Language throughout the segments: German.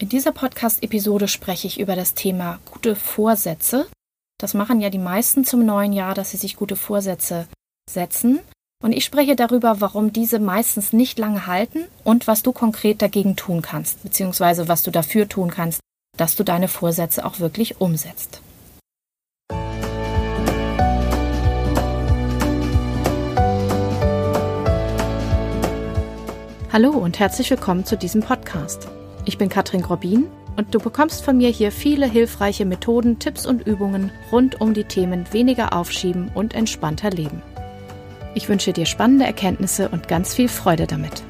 In dieser Podcast-Episode spreche ich über das Thema gute Vorsätze. Das machen ja die meisten zum neuen Jahr, dass sie sich gute Vorsätze setzen. Und ich spreche darüber, warum diese meistens nicht lange halten und was du konkret dagegen tun kannst, beziehungsweise was du dafür tun kannst, dass du deine Vorsätze auch wirklich umsetzt. Hallo und herzlich willkommen zu diesem Podcast. Ich bin Katrin Grobin und du bekommst von mir hier viele hilfreiche Methoden, Tipps und Übungen rund um die Themen weniger aufschieben und entspannter leben. Ich wünsche dir spannende Erkenntnisse und ganz viel Freude damit.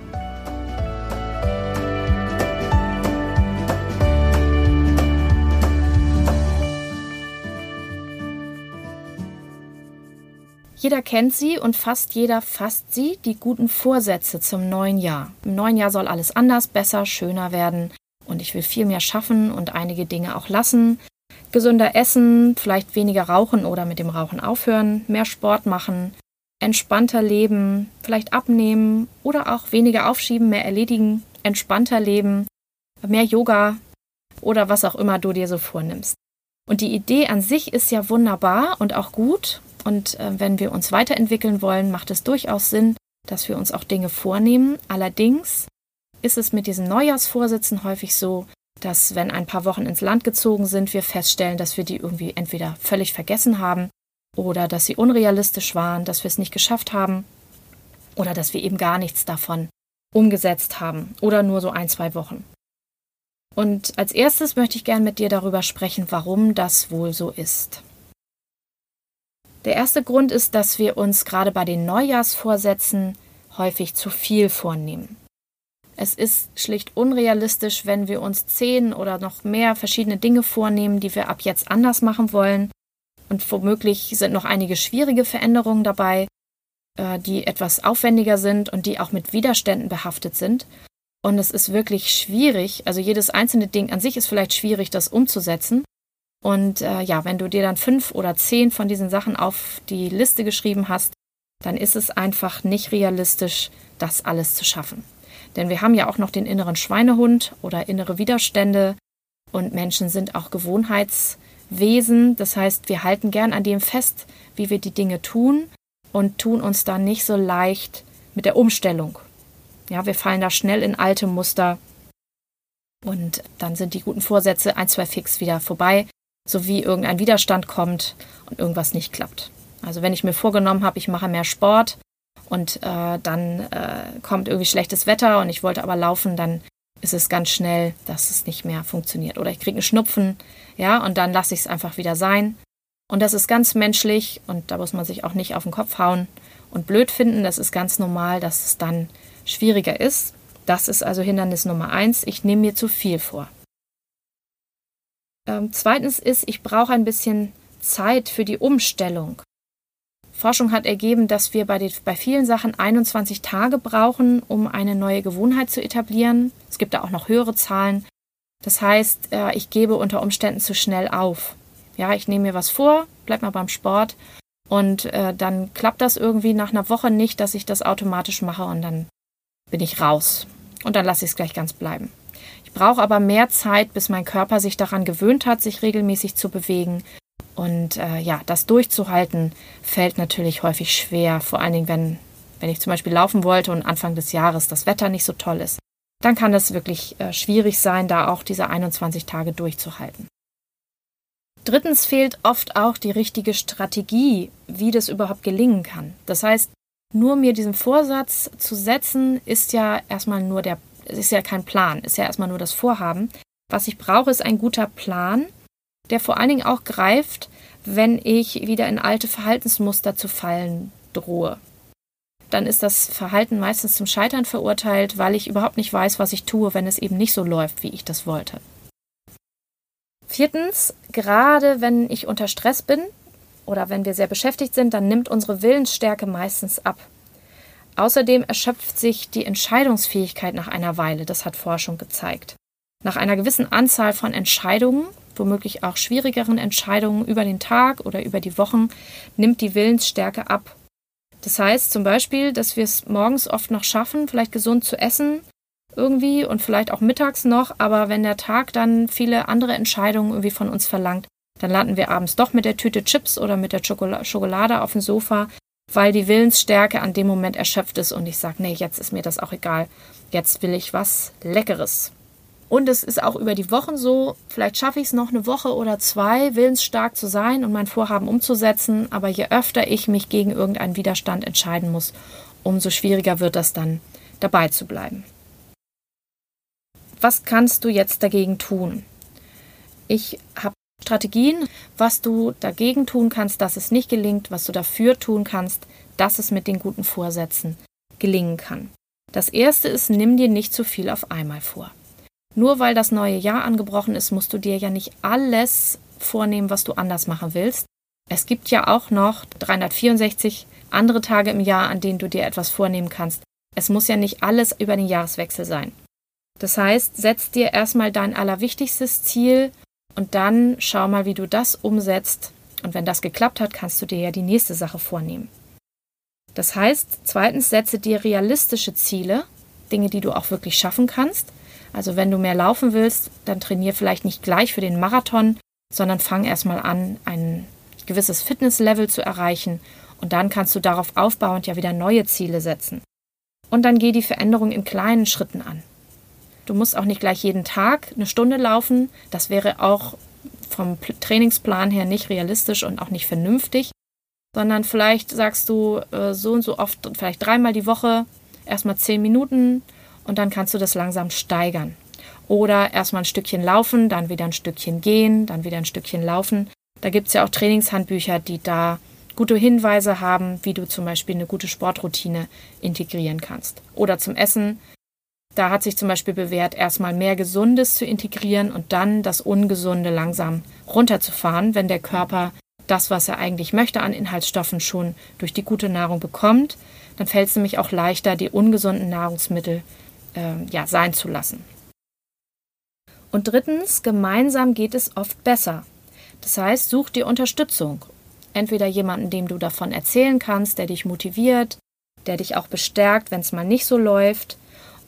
Jeder kennt sie und fast jeder fasst sie, die guten Vorsätze zum neuen Jahr. Im neuen Jahr soll alles anders, besser, schöner werden und ich will viel mehr schaffen und einige Dinge auch lassen. Gesünder essen, vielleicht weniger rauchen oder mit dem Rauchen aufhören, mehr Sport machen, entspannter leben, vielleicht abnehmen oder auch weniger aufschieben, mehr erledigen, entspannter leben, mehr Yoga oder was auch immer du dir so vornimmst. Und die Idee an sich ist ja wunderbar und auch gut und äh, wenn wir uns weiterentwickeln wollen, macht es durchaus Sinn, dass wir uns auch Dinge vornehmen. Allerdings ist es mit diesen Neujahrsvorsitzen häufig so, dass wenn ein paar Wochen ins Land gezogen sind, wir feststellen, dass wir die irgendwie entweder völlig vergessen haben oder dass sie unrealistisch waren, dass wir es nicht geschafft haben oder dass wir eben gar nichts davon umgesetzt haben oder nur so ein, zwei Wochen. Und als erstes möchte ich gern mit dir darüber sprechen, warum das wohl so ist. Der erste Grund ist, dass wir uns gerade bei den Neujahrsvorsätzen häufig zu viel vornehmen. Es ist schlicht unrealistisch, wenn wir uns zehn oder noch mehr verschiedene Dinge vornehmen, die wir ab jetzt anders machen wollen. Und womöglich sind noch einige schwierige Veränderungen dabei, äh, die etwas aufwendiger sind und die auch mit Widerständen behaftet sind. Und es ist wirklich schwierig, also jedes einzelne Ding an sich ist vielleicht schwierig, das umzusetzen. Und äh, ja, wenn du dir dann fünf oder zehn von diesen Sachen auf die Liste geschrieben hast, dann ist es einfach nicht realistisch, das alles zu schaffen. Denn wir haben ja auch noch den inneren Schweinehund oder innere Widerstände und Menschen sind auch Gewohnheitswesen. Das heißt, wir halten gern an dem fest, wie wir die Dinge tun und tun uns dann nicht so leicht mit der Umstellung. Ja, wir fallen da schnell in alte Muster und dann sind die guten Vorsätze ein, zwei fix wieder vorbei sowie irgendein Widerstand kommt und irgendwas nicht klappt. Also wenn ich mir vorgenommen habe, ich mache mehr Sport und äh, dann äh, kommt irgendwie schlechtes Wetter und ich wollte aber laufen, dann ist es ganz schnell, dass es nicht mehr funktioniert. Oder ich kriege einen Schnupfen, ja, und dann lasse ich es einfach wieder sein. Und das ist ganz menschlich und da muss man sich auch nicht auf den Kopf hauen und blöd finden. Das ist ganz normal, dass es dann schwieriger ist. Das ist also Hindernis Nummer eins. Ich nehme mir zu viel vor. Ähm, zweitens ist, ich brauche ein bisschen Zeit für die Umstellung. Forschung hat ergeben, dass wir bei, den, bei vielen Sachen 21 Tage brauchen, um eine neue Gewohnheit zu etablieren. Es gibt da auch noch höhere Zahlen. Das heißt, äh, ich gebe unter Umständen zu schnell auf. Ja, ich nehme mir was vor, bleib mal beim Sport und äh, dann klappt das irgendwie nach einer Woche nicht, dass ich das automatisch mache und dann bin ich raus. Und dann lasse ich es gleich ganz bleiben. Ich brauche aber mehr Zeit, bis mein Körper sich daran gewöhnt hat, sich regelmäßig zu bewegen. Und äh, ja, das durchzuhalten fällt natürlich häufig schwer, vor allen Dingen, wenn, wenn ich zum Beispiel laufen wollte und Anfang des Jahres das Wetter nicht so toll ist. Dann kann es wirklich äh, schwierig sein, da auch diese 21 Tage durchzuhalten. Drittens fehlt oft auch die richtige Strategie, wie das überhaupt gelingen kann. Das heißt, nur mir diesen Vorsatz zu setzen, ist ja erstmal nur der ist ja kein Plan, ist ja erstmal nur das Vorhaben. Was ich brauche, ist ein guter Plan, der vor allen Dingen auch greift, wenn ich wieder in alte Verhaltensmuster zu fallen drohe. Dann ist das Verhalten meistens zum Scheitern verurteilt, weil ich überhaupt nicht weiß, was ich tue, wenn es eben nicht so läuft, wie ich das wollte. Viertens, gerade wenn ich unter Stress bin oder wenn wir sehr beschäftigt sind, dann nimmt unsere Willensstärke meistens ab. Außerdem erschöpft sich die Entscheidungsfähigkeit nach einer Weile, das hat Forschung gezeigt. Nach einer gewissen Anzahl von Entscheidungen, womöglich auch schwierigeren Entscheidungen über den Tag oder über die Wochen, nimmt die Willensstärke ab. Das heißt zum Beispiel, dass wir es morgens oft noch schaffen, vielleicht gesund zu essen, irgendwie und vielleicht auch mittags noch, aber wenn der Tag dann viele andere Entscheidungen irgendwie von uns verlangt, dann landen wir abends doch mit der Tüte Chips oder mit der Schokolade auf dem Sofa, weil die Willensstärke an dem Moment erschöpft ist und ich sage, nee, jetzt ist mir das auch egal. Jetzt will ich was Leckeres. Und es ist auch über die Wochen so, vielleicht schaffe ich es noch eine Woche oder zwei, willensstark zu sein und mein Vorhaben umzusetzen, aber je öfter ich mich gegen irgendeinen Widerstand entscheiden muss, umso schwieriger wird das dann, dabei zu bleiben. Was kannst du jetzt dagegen tun? Ich habe Strategien, was du dagegen tun kannst, dass es nicht gelingt, was du dafür tun kannst, dass es mit den guten Vorsätzen gelingen kann. Das erste ist, nimm dir nicht zu viel auf einmal vor. Nur weil das neue Jahr angebrochen ist, musst du dir ja nicht alles vornehmen, was du anders machen willst. Es gibt ja auch noch 364 andere Tage im Jahr, an denen du dir etwas vornehmen kannst. Es muss ja nicht alles über den Jahreswechsel sein. Das heißt, setz dir erstmal dein allerwichtigstes Ziel und dann schau mal, wie du das umsetzt. Und wenn das geklappt hat, kannst du dir ja die nächste Sache vornehmen. Das heißt, zweitens setze dir realistische Ziele, Dinge, die du auch wirklich schaffen kannst. Also wenn du mehr laufen willst, dann trainier vielleicht nicht gleich für den Marathon, sondern fang erstmal an, ein gewisses Fitnesslevel zu erreichen und dann kannst du darauf aufbauend ja wieder neue Ziele setzen. Und dann geh die Veränderung in kleinen Schritten an. Du musst auch nicht gleich jeden Tag eine Stunde laufen. Das wäre auch vom Trainingsplan her nicht realistisch und auch nicht vernünftig, sondern vielleicht sagst du äh, so und so oft, vielleicht dreimal die Woche, erstmal zehn Minuten und dann kannst du das langsam steigern. Oder erstmal ein Stückchen laufen, dann wieder ein Stückchen gehen, dann wieder ein Stückchen laufen. Da gibt es ja auch Trainingshandbücher, die da gute Hinweise haben, wie du zum Beispiel eine gute Sportroutine integrieren kannst. Oder zum Essen. Da hat sich zum Beispiel bewährt, erstmal mehr Gesundes zu integrieren und dann das Ungesunde langsam runterzufahren, wenn der Körper das, was er eigentlich möchte an Inhaltsstoffen schon durch die gute Nahrung bekommt, dann fällt es nämlich auch leichter, die ungesunden Nahrungsmittel äh, ja, sein zu lassen. Und drittens, gemeinsam geht es oft besser. Das heißt, such dir Unterstützung. Entweder jemanden, dem du davon erzählen kannst, der dich motiviert, der dich auch bestärkt, wenn es mal nicht so läuft,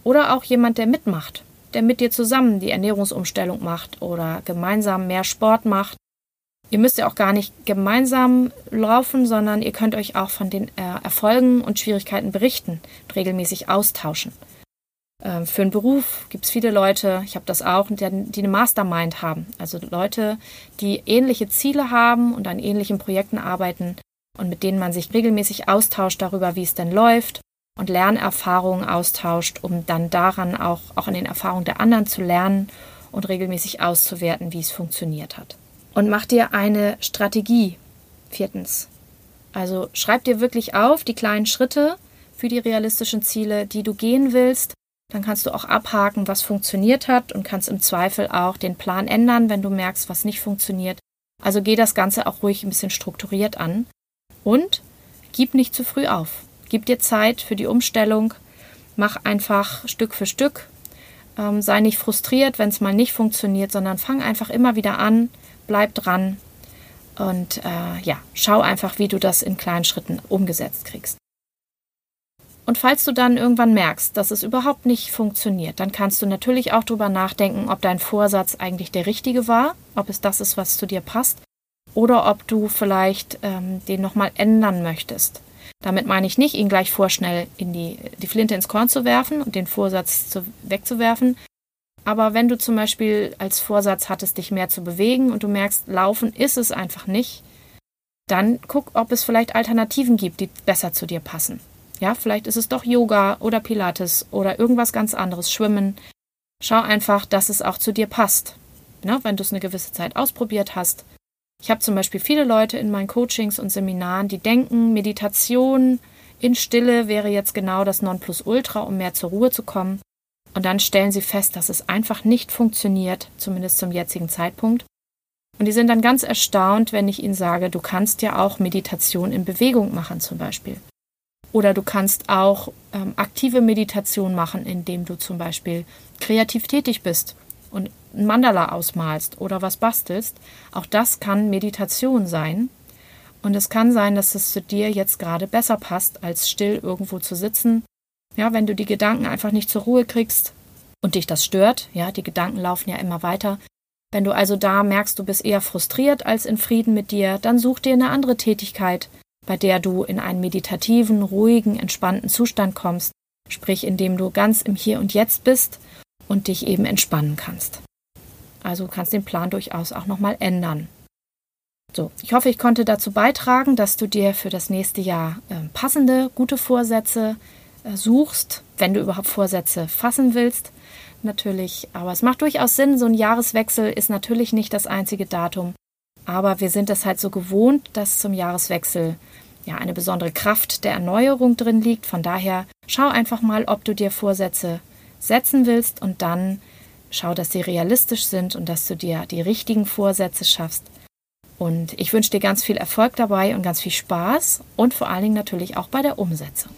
oder auch jemand, der mitmacht, der mit dir zusammen die Ernährungsumstellung macht oder gemeinsam mehr Sport macht. Ihr müsst ja auch gar nicht gemeinsam laufen, sondern ihr könnt euch auch von den äh, Erfolgen und Schwierigkeiten berichten und regelmäßig austauschen. Ähm, für einen Beruf gibt es viele Leute, ich habe das auch, die, die eine Mastermind haben. Also Leute, die ähnliche Ziele haben und an ähnlichen Projekten arbeiten und mit denen man sich regelmäßig austauscht darüber, wie es denn läuft und Lernerfahrungen austauscht, um dann daran auch, auch an den Erfahrungen der anderen zu lernen und regelmäßig auszuwerten, wie es funktioniert hat. Und mach dir eine Strategie. Viertens. Also schreib dir wirklich auf die kleinen Schritte für die realistischen Ziele, die du gehen willst dann kannst du auch abhaken, was funktioniert hat und kannst im Zweifel auch den Plan ändern, wenn du merkst, was nicht funktioniert. Also geh das Ganze auch ruhig ein bisschen strukturiert an und gib nicht zu früh auf. Gib dir Zeit für die Umstellung. Mach einfach Stück für Stück. Ähm, sei nicht frustriert, wenn es mal nicht funktioniert, sondern fang einfach immer wieder an, bleib dran und äh, ja, schau einfach, wie du das in kleinen Schritten umgesetzt kriegst. Und falls du dann irgendwann merkst, dass es überhaupt nicht funktioniert, dann kannst du natürlich auch darüber nachdenken, ob dein Vorsatz eigentlich der richtige war, ob es das ist, was zu dir passt, oder ob du vielleicht ähm, den nochmal ändern möchtest. Damit meine ich nicht, ihn gleich vorschnell in die, die Flinte ins Korn zu werfen und den Vorsatz zu, wegzuwerfen. Aber wenn du zum Beispiel als Vorsatz hattest, dich mehr zu bewegen und du merkst, laufen ist es einfach nicht, dann guck, ob es vielleicht Alternativen gibt, die besser zu dir passen. Ja, vielleicht ist es doch Yoga oder Pilates oder irgendwas ganz anderes, Schwimmen. Schau einfach, dass es auch zu dir passt. Ne, wenn du es eine gewisse Zeit ausprobiert hast. Ich habe zum Beispiel viele Leute in meinen Coachings und Seminaren, die denken, Meditation in Stille wäre jetzt genau das Nonplusultra, um mehr zur Ruhe zu kommen. Und dann stellen sie fest, dass es einfach nicht funktioniert, zumindest zum jetzigen Zeitpunkt. Und die sind dann ganz erstaunt, wenn ich ihnen sage, du kannst ja auch Meditation in Bewegung machen zum Beispiel. Oder du kannst auch ähm, aktive Meditation machen, indem du zum Beispiel kreativ tätig bist und ein Mandala ausmalst oder was bastelst. Auch das kann Meditation sein. Und es kann sein, dass es zu dir jetzt gerade besser passt, als still irgendwo zu sitzen. Ja, wenn du die Gedanken einfach nicht zur Ruhe kriegst, und dich das stört, ja, die Gedanken laufen ja immer weiter. Wenn du also da merkst, du bist eher frustriert als in Frieden mit dir, dann such dir eine andere Tätigkeit, bei der du in einen meditativen, ruhigen, entspannten Zustand kommst, sprich indem du ganz im Hier und Jetzt bist und dich eben entspannen kannst. Also kannst den Plan durchaus auch nochmal ändern. So, ich hoffe, ich konnte dazu beitragen, dass du dir für das nächste Jahr äh, passende, gute Vorsätze äh, suchst, wenn du überhaupt Vorsätze fassen willst. Natürlich, aber es macht durchaus Sinn, so ein Jahreswechsel ist natürlich nicht das einzige Datum, aber wir sind es halt so gewohnt, dass zum Jahreswechsel ja eine besondere Kraft der Erneuerung drin liegt. Von daher schau einfach mal, ob du dir Vorsätze setzen willst und dann schau, dass sie realistisch sind und dass du dir die richtigen Vorsätze schaffst. Und ich wünsche dir ganz viel Erfolg dabei und ganz viel Spaß und vor allen Dingen natürlich auch bei der Umsetzung.